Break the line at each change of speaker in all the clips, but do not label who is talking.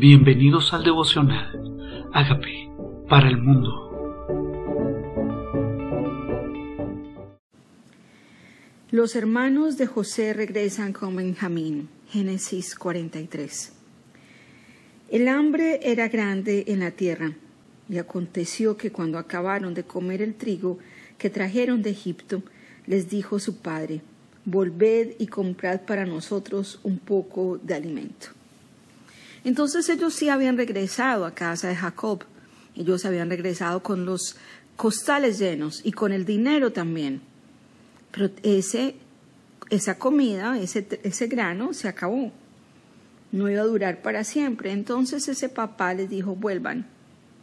Bienvenidos al devocional. Hágame para el mundo.
Los hermanos de José regresan con Benjamín. Génesis 43. El hambre era grande en la tierra, y aconteció que cuando acabaron de comer el trigo que trajeron de Egipto, les dijo su padre, Volved y comprad para nosotros un poco de alimento. Entonces ellos sí habían regresado a casa de Jacob. Ellos habían regresado con los costales llenos y con el dinero también. Pero ese, esa comida, ese, ese grano se acabó. No iba a durar para siempre. Entonces ese papá les dijo, vuelvan,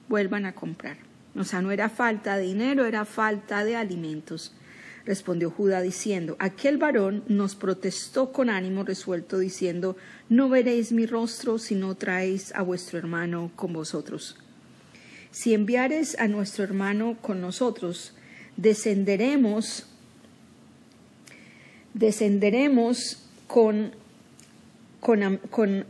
vuelvan a comprar. O sea, no era falta de dinero, era falta de alimentos. Respondió Judá diciendo, aquel varón nos protestó con ánimo resuelto, diciendo, no veréis mi rostro si no traéis a vuestro hermano con vosotros. Si enviares a nuestro hermano con nosotros, descenderemos, descenderemos con, con, con,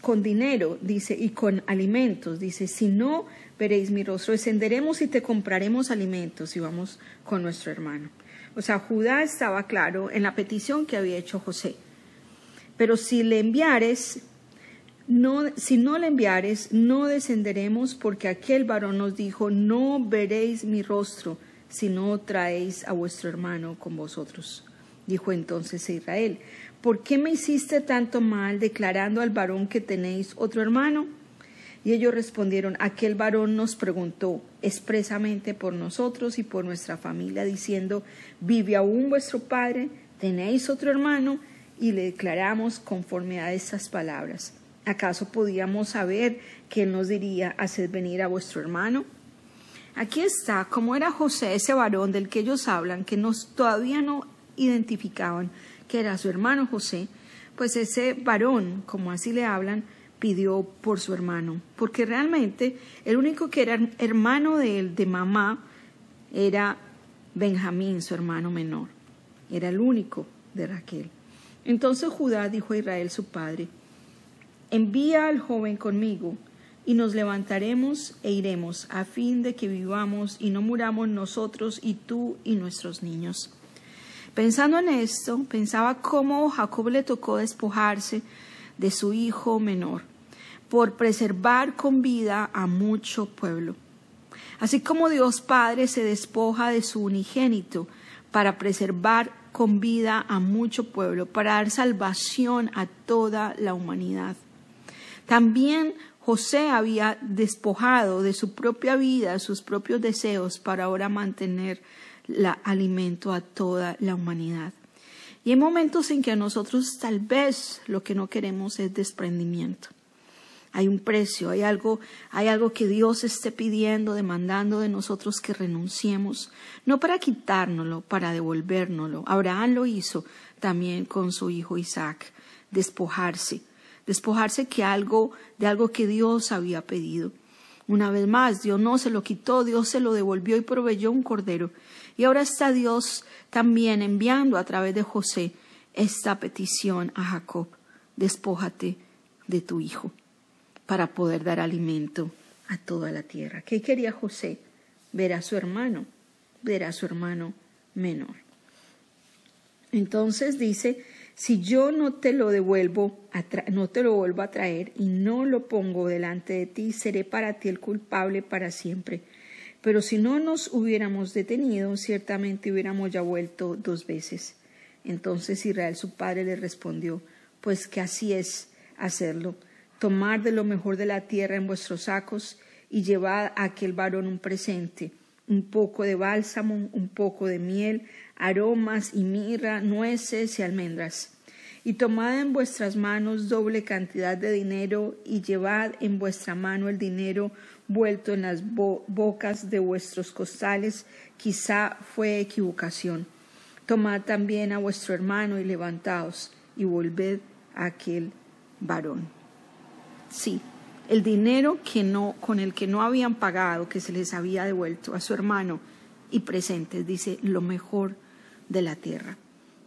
con dinero, dice, y con alimentos, dice, si no veréis mi rostro, descenderemos y te compraremos alimentos y vamos con nuestro hermano. O sea, Judá estaba claro en la petición que había hecho José. Pero si le enviares, no, si no le enviares, no descenderemos, porque aquel varón nos dijo, no veréis mi rostro si no traéis a vuestro hermano con vosotros. Dijo entonces Israel, ¿por qué me hiciste tanto mal declarando al varón que tenéis otro hermano? Y ellos respondieron, aquel varón nos preguntó expresamente por nosotros y por nuestra familia, diciendo, ¿vive aún vuestro padre? ¿Tenéis otro hermano? Y le declaramos conforme a estas palabras. ¿Acaso podíamos saber que nos diría, haced venir a vuestro hermano? Aquí está, como era José, ese varón del que ellos hablan, que nos, todavía no identificaban que era su hermano José, pues ese varón, como así le hablan, pidió por su hermano, porque realmente el único que era hermano de él, de mamá, era Benjamín, su hermano menor. Era el único de Raquel. Entonces Judá dijo a Israel su padre, envía al joven conmigo y nos levantaremos e iremos a fin de que vivamos y no muramos nosotros y tú y nuestros niños. Pensando en esto, pensaba cómo Jacob le tocó despojarse de su hijo menor por preservar con vida a mucho pueblo. Así como Dios Padre se despoja de su unigénito para preservar con vida a mucho pueblo, para dar salvación a toda la humanidad. También José había despojado de su propia vida, sus propios deseos, para ahora mantener la alimento a toda la humanidad. Y hay momentos en que a nosotros tal vez lo que no queremos es desprendimiento hay un precio, hay algo, hay algo que Dios esté pidiendo, demandando de nosotros que renunciemos, no para quitárnoslo, para devolvérnoslo. Abraham lo hizo también con su hijo Isaac, despojarse, despojarse que algo, de algo que Dios había pedido. Una vez más, Dios no se lo quitó, Dios se lo devolvió y proveyó un cordero. Y ahora está Dios también enviando a través de José esta petición a Jacob, despójate de tu hijo para poder dar alimento a toda la tierra. ¿Qué quería José? Ver a su hermano, ver a su hermano menor. Entonces dice, si yo no te lo devuelvo, no te lo vuelvo a traer y no lo pongo delante de ti, seré para ti el culpable para siempre. Pero si no nos hubiéramos detenido, ciertamente hubiéramos ya vuelto dos veces. Entonces Israel su padre le respondió, pues que así es hacerlo tomar de lo mejor de la tierra en vuestros sacos y llevad a aquel varón un presente, un poco de bálsamo, un poco de miel, aromas y mirra, nueces y almendras. Y tomad en vuestras manos doble cantidad de dinero y llevad en vuestra mano el dinero vuelto en las bocas de vuestros costales, quizá fue equivocación. Tomad también a vuestro hermano y levantaos y volved a aquel varón. Sí, el dinero que no, con el que no habían pagado, que se les había devuelto a su hermano y presentes, dice, lo mejor de la tierra,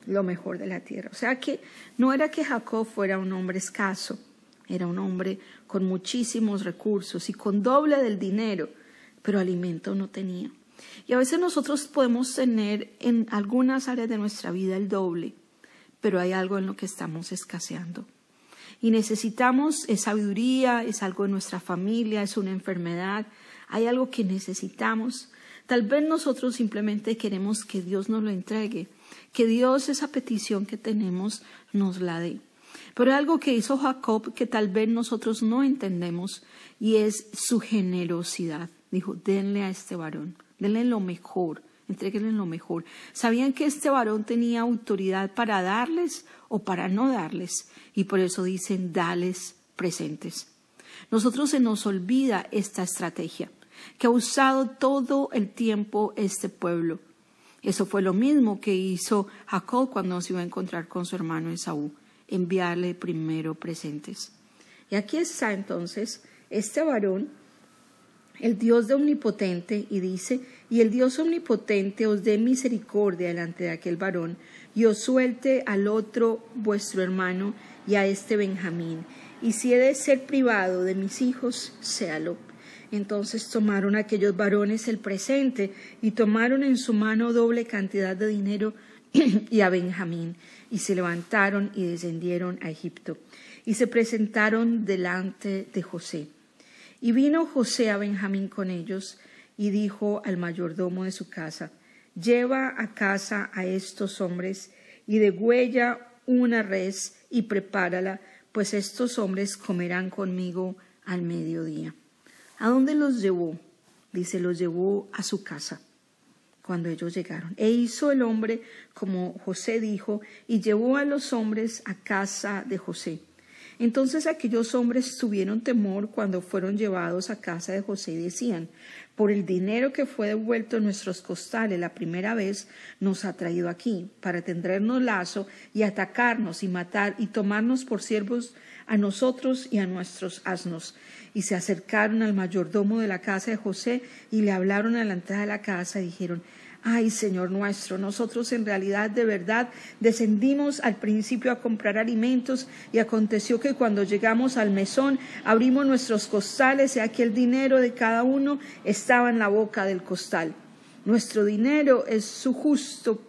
lo mejor de la tierra. O sea que no era que Jacob fuera un hombre escaso, era un hombre con muchísimos recursos y con doble del dinero, pero alimento no tenía. Y a veces nosotros podemos tener en algunas áreas de nuestra vida el doble, pero hay algo en lo que estamos escaseando. Y necesitamos es sabiduría, es algo en nuestra familia, es una enfermedad, hay algo que necesitamos. Tal vez nosotros simplemente queremos que Dios nos lo entregue, que Dios esa petición que tenemos nos la dé. Pero hay algo que hizo Jacob que tal vez nosotros no entendemos y es su generosidad. Dijo, denle a este varón, denle lo mejor, entreguenle lo mejor. ¿Sabían que este varón tenía autoridad para darles o para no darles? Y por eso dicen, dales presentes. Nosotros se nos olvida esta estrategia que ha usado todo el tiempo este pueblo. Eso fue lo mismo que hizo Jacob cuando se iba a encontrar con su hermano Esaú enviarle primero presentes. Y aquí está entonces este varón, el Dios de omnipotente, y dice, y el Dios omnipotente os dé misericordia delante de aquel varón, y os suelte al otro vuestro hermano y a este Benjamín, y si he de ser privado de mis hijos, séalo. Entonces tomaron aquellos varones el presente y tomaron en su mano doble cantidad de dinero y a Benjamín, y se levantaron y descendieron a Egipto, y se presentaron delante de José. Y vino José a Benjamín con ellos, y dijo al mayordomo de su casa, Lleva a casa a estos hombres, y degüella una res, y prepárala, pues estos hombres comerán conmigo al mediodía. ¿A dónde los llevó? Dice, los llevó a su casa cuando ellos llegaron. E hizo el hombre como José dijo, y llevó a los hombres a casa de José. Entonces aquellos hombres tuvieron temor cuando fueron llevados a casa de José y decían, por el dinero que fue devuelto en nuestros costales la primera vez, nos ha traído aquí, para tendernos lazo y atacarnos y matar y tomarnos por siervos a nosotros y a nuestros asnos. Y se acercaron al mayordomo de la casa de José y le hablaron a la entrada de la casa y dijeron, Ay, Señor nuestro, nosotros en realidad de verdad descendimos al principio a comprar alimentos y aconteció que cuando llegamos al mesón abrimos nuestros costales y aquel dinero de cada uno estaba en la boca del costal. Nuestro dinero es su justo,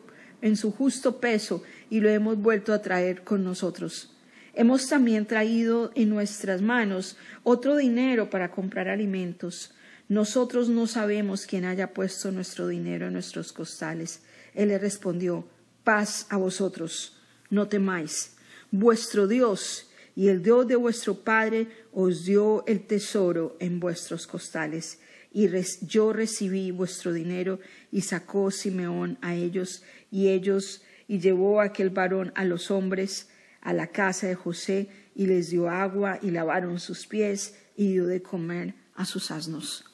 en su justo peso y lo hemos vuelto a traer con nosotros. Hemos también traído en nuestras manos otro dinero para comprar alimentos. Nosotros no sabemos quién haya puesto nuestro dinero en nuestros costales. Él le respondió, paz a vosotros, no temáis. Vuestro Dios y el Dios de vuestro Padre os dio el tesoro en vuestros costales. Y yo recibí vuestro dinero y sacó Simeón a ellos y ellos y llevó a aquel varón a los hombres a la casa de José y les dio agua y lavaron sus pies y dio de comer a sus asnos.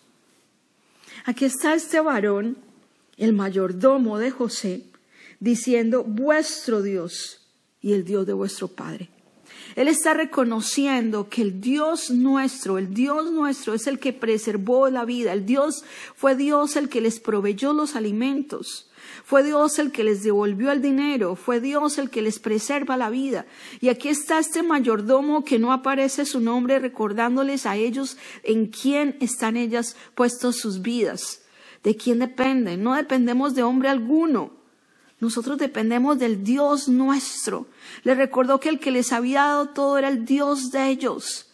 Aquí está este varón, el mayordomo de José, diciendo, vuestro Dios y el Dios de vuestro Padre. Él está reconociendo que el Dios nuestro, el Dios nuestro es el que preservó la vida, el Dios fue Dios el que les proveyó los alimentos. Fue Dios el que les devolvió el dinero, fue Dios el que les preserva la vida. Y aquí está este mayordomo que no aparece su nombre recordándoles a ellos en quién están ellas puestos sus vidas, de quién dependen. No dependemos de hombre alguno. Nosotros dependemos del Dios nuestro. Les recordó que el que les había dado todo era el Dios de ellos.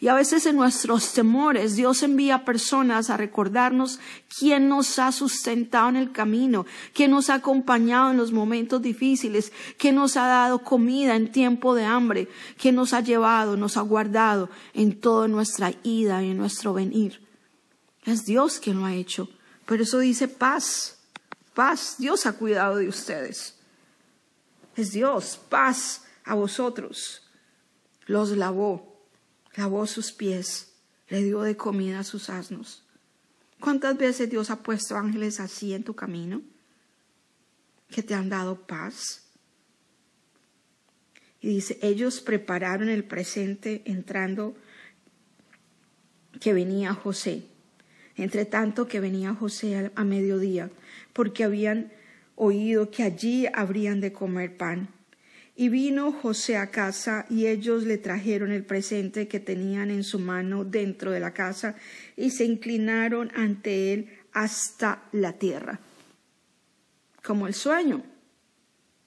Y a veces en nuestros temores Dios envía personas a recordarnos quién nos ha sustentado en el camino, quién nos ha acompañado en los momentos difíciles, quién nos ha dado comida en tiempo de hambre, quién nos ha llevado, nos ha guardado en toda nuestra ida y en nuestro venir. Es Dios quien lo ha hecho. Por eso dice paz, paz. Dios ha cuidado de ustedes. Es Dios, paz a vosotros. Los lavó lavó sus pies, le dio de comida a sus asnos. ¿Cuántas veces Dios ha puesto ángeles así en tu camino? Que te han dado paz. Y dice, ellos prepararon el presente entrando que venía José. Entre tanto que venía José a mediodía, porque habían oído que allí habrían de comer pan. Y vino José a casa y ellos le trajeron el presente que tenían en su mano dentro de la casa y se inclinaron ante él hasta la tierra. Como el sueño.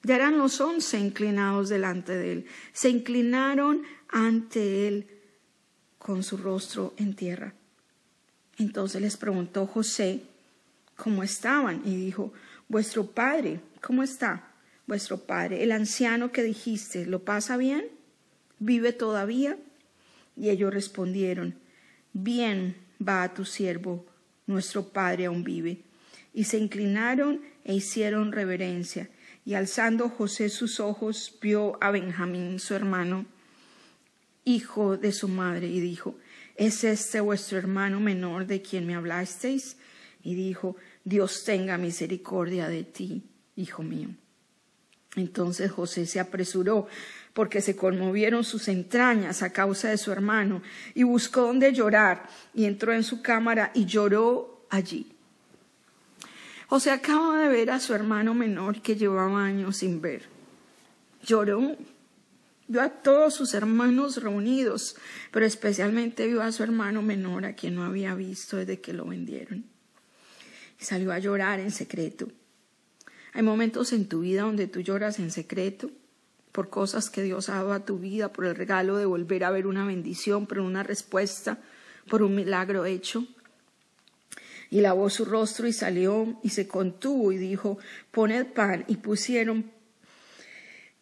Ya eran los once inclinados delante de él. Se inclinaron ante él con su rostro en tierra. Entonces les preguntó José cómo estaban y dijo, vuestro padre, ¿cómo está? Vuestro padre, el anciano que dijiste, ¿lo pasa bien? ¿Vive todavía? Y ellos respondieron, bien va a tu siervo, nuestro padre aún vive. Y se inclinaron e hicieron reverencia. Y alzando José sus ojos, vio a Benjamín, su hermano, hijo de su madre, y dijo, ¿es este vuestro hermano menor de quien me hablasteis? Y dijo, Dios tenga misericordia de ti, hijo mío. Entonces José se apresuró porque se conmovieron sus entrañas a causa de su hermano y buscó donde llorar y entró en su cámara y lloró allí. José acaba de ver a su hermano menor que llevaba años sin ver. Lloró, vio a todos sus hermanos reunidos, pero especialmente vio a su hermano menor a quien no había visto desde que lo vendieron. Y salió a llorar en secreto. Hay momentos en tu vida donde tú lloras en secreto por cosas que Dios ha dado a tu vida, por el regalo de volver a ver una bendición, por una respuesta, por un milagro hecho. Y lavó su rostro y salió y se contuvo y dijo, poned pan y pusieron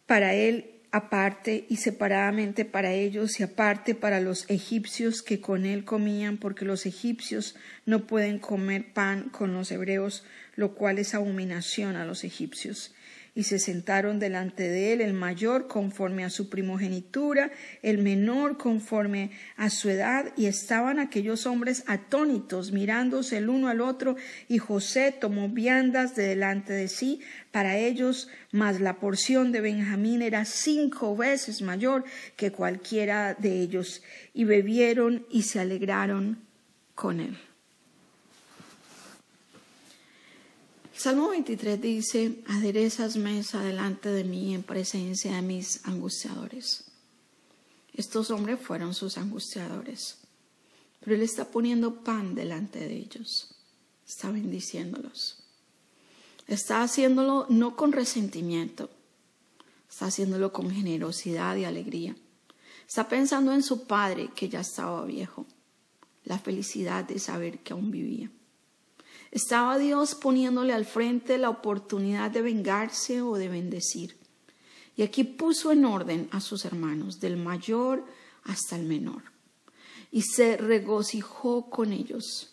para él aparte y separadamente para ellos y aparte para los egipcios que con él comían, porque los egipcios no pueden comer pan con los hebreos, lo cual es abominación a los egipcios y se sentaron delante de él el mayor conforme a su primogenitura, el menor conforme a su edad, y estaban aquellos hombres atónitos, mirándose el uno al otro, y José tomó viandas de delante de sí para ellos, mas la porción de Benjamín era cinco veces mayor que cualquiera de ellos, y bebieron y se alegraron con él. Salmo 23 dice, aderezas mesa delante de mí en presencia de mis angustiadores. Estos hombres fueron sus angustiadores, pero Él está poniendo pan delante de ellos, está bendiciéndolos. Está haciéndolo no con resentimiento, está haciéndolo con generosidad y alegría. Está pensando en su padre que ya estaba viejo, la felicidad de saber que aún vivía. Estaba Dios poniéndole al frente la oportunidad de vengarse o de bendecir. Y aquí puso en orden a sus hermanos, del mayor hasta el menor. Y se regocijó con ellos.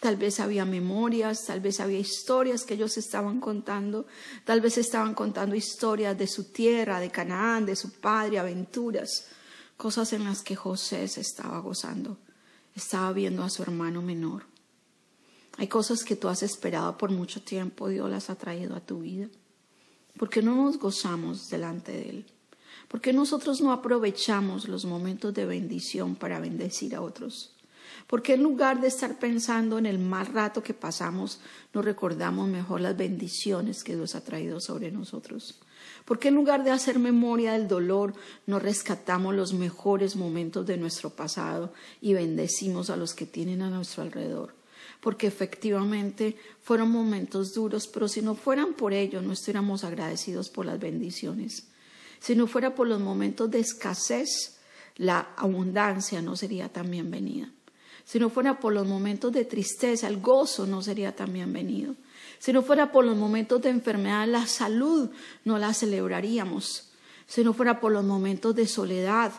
Tal vez había memorias, tal vez había historias que ellos estaban contando, tal vez estaban contando historias de su tierra, de Canaán, de su padre, aventuras, cosas en las que José se estaba gozando. Estaba viendo a su hermano menor. Hay cosas que tú has esperado por mucho tiempo, Dios las ha traído a tu vida. ¿Por qué no nos gozamos delante de Él? ¿Por qué nosotros no aprovechamos los momentos de bendición para bendecir a otros? ¿Por qué en lugar de estar pensando en el mal rato que pasamos, no recordamos mejor las bendiciones que Dios ha traído sobre nosotros? ¿Por qué en lugar de hacer memoria del dolor, no rescatamos los mejores momentos de nuestro pasado y bendecimos a los que tienen a nuestro alrededor? Porque efectivamente fueron momentos duros, pero si no fueran por ello, no estuviéramos agradecidos por las bendiciones. Si no fuera por los momentos de escasez, la abundancia no sería tan bienvenida. Si no fuera por los momentos de tristeza, el gozo no sería tan bienvenido. Si no fuera por los momentos de enfermedad, la salud no la celebraríamos. Si no fuera por los momentos de soledad,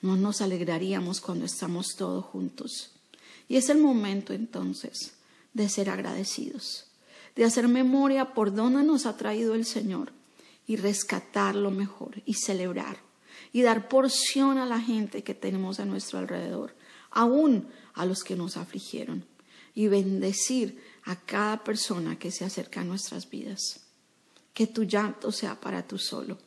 no nos alegraríamos cuando estamos todos juntos. Y es el momento entonces de ser agradecidos, de hacer memoria por dónde nos ha traído el Señor y rescatar lo mejor y celebrar y dar porción a la gente que tenemos a nuestro alrededor, aún a los que nos afligieron, y bendecir a cada persona que se acerca a nuestras vidas. Que tu llanto sea para tú solo,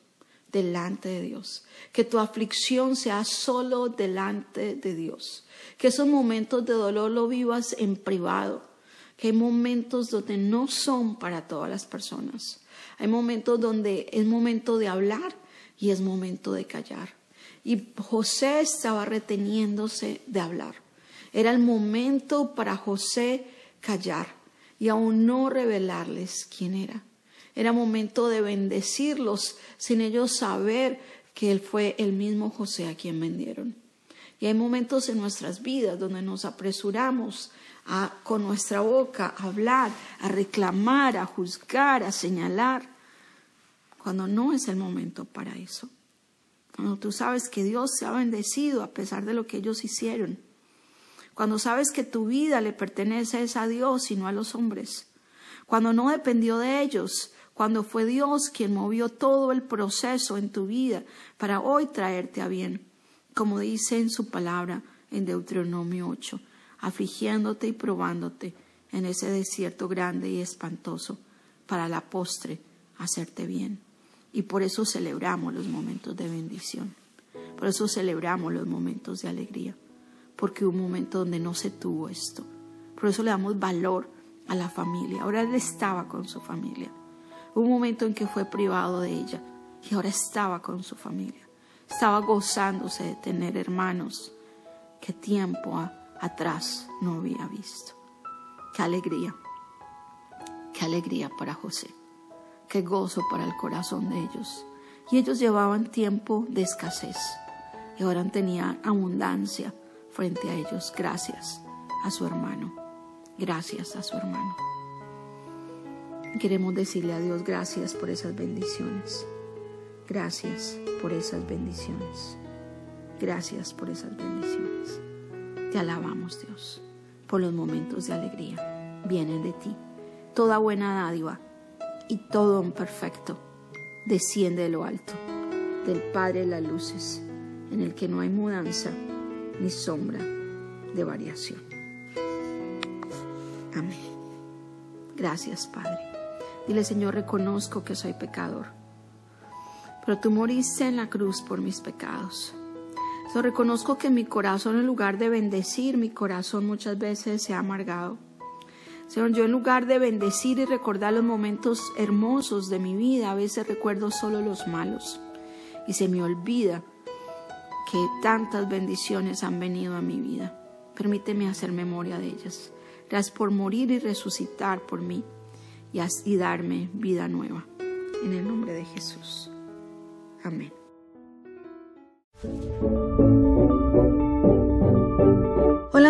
delante de Dios. Que tu aflicción sea solo delante de Dios que esos momentos de dolor lo vivas en privado, que hay momentos donde no son para todas las personas. Hay momentos donde es momento de hablar, y es momento de callar. Y José estaba reteniéndose de hablar. Era el momento para José callar y aún no revelarles quién era. Era momento de bendecirlos sin ellos saber que él fue el mismo José a quien vendieron. Y hay momentos en nuestras vidas donde nos apresuramos a, con nuestra boca a hablar, a reclamar, a juzgar, a señalar, cuando no es el momento para eso. Cuando tú sabes que Dios se ha bendecido a pesar de lo que ellos hicieron. Cuando sabes que tu vida le pertenece a Dios y no a los hombres. Cuando no dependió de ellos, cuando fue Dios quien movió todo el proceso en tu vida para hoy traerte a bien, como dice en su palabra en Deuteronomio 8, afligiéndote y probándote en ese desierto grande y espantoso, para la postre hacerte bien. Y por eso celebramos los momentos de bendición, por eso celebramos los momentos de alegría, porque hubo un momento donde no se tuvo esto. Por eso le damos valor a la familia. Ahora él estaba con su familia. Un momento en que fue privado de ella y ahora estaba con su familia. Estaba gozándose de tener hermanos que tiempo atrás no había visto. Qué alegría, qué alegría para José, qué gozo para el corazón de ellos. Y ellos llevaban tiempo de escasez y ahora tenían abundancia frente a ellos gracias a su hermano, gracias a su hermano. Queremos decirle a Dios gracias por esas bendiciones. Gracias por esas bendiciones. Gracias por esas bendiciones. Te alabamos Dios por los momentos de alegría. Vienen de ti. Toda buena dádiva y todo un perfecto desciende de lo alto, del Padre las luces, en el que no hay mudanza ni sombra de variación. Amén. Gracias, Padre. Dile, Señor, reconozco que soy pecador, pero tú moriste en la cruz por mis pecados. Yo reconozco que mi corazón, en lugar de bendecir, mi corazón muchas veces se ha amargado. Señor, yo en lugar de bendecir y recordar los momentos hermosos de mi vida, a veces recuerdo solo los malos. Y se me olvida que tantas bendiciones han venido a mi vida. Permíteme hacer memoria de ellas. Gracias por morir y resucitar por mí y, darme vida nueva. En el nombre de Jesús. Amén.